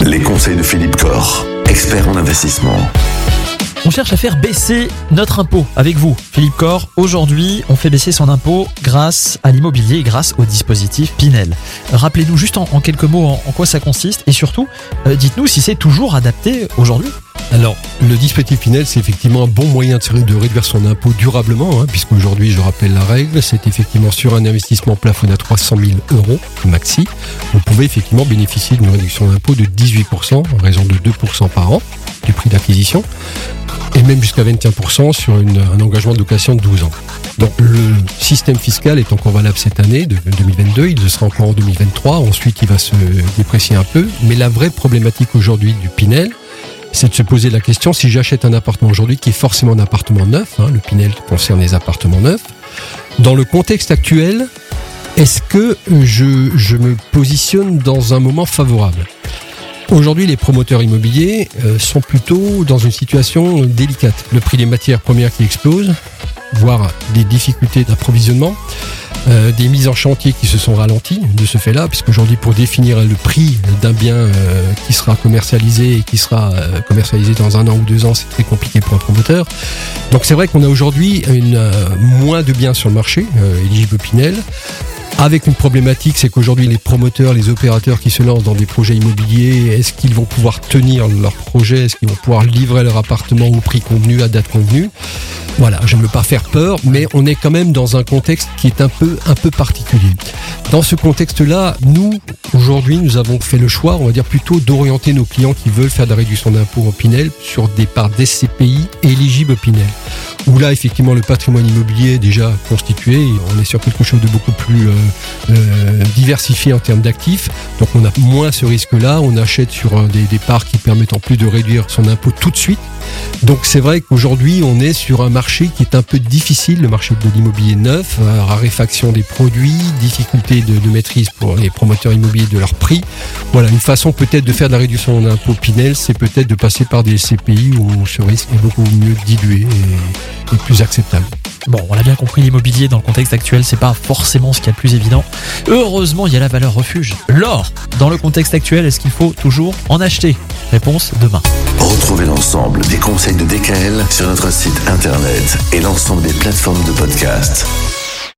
Les conseils de Philippe Corr, expert en investissement. On cherche à faire baisser notre impôt avec vous, Philippe Corr. Aujourd'hui, on fait baisser son impôt grâce à l'immobilier, grâce au dispositif Pinel. Rappelez-nous juste en, quelques mots en, en, quoi ça consiste et surtout, euh, dites-nous si c'est toujours adapté aujourd'hui. Alors, le dispositif Pinel, c'est effectivement un bon moyen de, réduire son impôt durablement, hein, puisqu'aujourd'hui, je rappelle la règle, c'est effectivement sur un investissement plafonné à 300 000 euros maxi, vous pouvez effectivement bénéficier d'une réduction d'impôt de 18% en raison de 2% par an du prix d'acquisition, et même jusqu'à 21% sur un engagement de location de 12 ans. Donc le système fiscal est encore valable cette année, de 2022, il le sera encore en 2023, ensuite il va se déprécier un peu, mais la vraie problématique aujourd'hui du Pinel, c'est de se poser la question si j'achète un appartement aujourd'hui qui est forcément un appartement neuf, hein, le Pinel concerne les appartements neufs, dans le contexte actuel, est-ce que je, je, me positionne dans un moment favorable? Aujourd'hui, les promoteurs immobiliers euh, sont plutôt dans une situation délicate. Le prix des matières premières qui explose, voire des difficultés d'approvisionnement. Euh, des mises en chantier qui se sont ralenties de ce fait-là, puisqu'aujourd'hui, pour définir le prix d'un bien euh, qui sera commercialisé et qui sera euh, commercialisé dans un an ou deux ans, c'est très compliqué pour un promoteur. Donc c'est vrai qu'on a aujourd'hui moins de biens sur le marché, éligible Pinel. Avec une problématique, c'est qu'aujourd'hui les promoteurs, les opérateurs qui se lancent dans des projets immobiliers, est-ce qu'ils vont pouvoir tenir leur projet? Est-ce qu'ils vont pouvoir livrer leur appartement au prix convenu, à date convenue? Voilà, je ne veux pas faire peur, mais on est quand même dans un contexte qui est un peu, un peu particulier. Dans ce contexte-là, nous, aujourd'hui, nous avons fait le choix, on va dire plutôt d'orienter nos clients qui veulent faire de la réduction d'impôt en Pinel sur des parts d'SCPI éligibles au Pinel. Où là, effectivement, le patrimoine immobilier est déjà constitué, on est sur quelque chose de beaucoup plus euh, euh, diversifié en termes d'actifs, donc on a moins ce risque-là, on achète sur des, des parts qui permettent en plus de réduire son impôt tout de suite. Donc c'est vrai qu'aujourd'hui, on est sur un marché qui est un peu difficile, le marché de l'immobilier neuf, euh, raréfaction des produits, difficulté de, maîtrise pour les promoteurs immobiliers de leur prix. Voilà, une façon peut-être de faire de la réduction d'impôt Pinel, c'est peut-être de passer par des CPI où ce risque est beaucoup mieux dilué et plus acceptable. Bon, on l'a bien compris, l'immobilier dans le contexte actuel, c'est pas forcément ce qu'il y a de plus évident. Heureusement, il y a la valeur refuge. L'or, dans le contexte actuel, est-ce qu'il faut toujours en acheter? Réponse demain. Retrouvez l'ensemble des conseils de DKL sur notre site internet et l'ensemble des plateformes de podcast.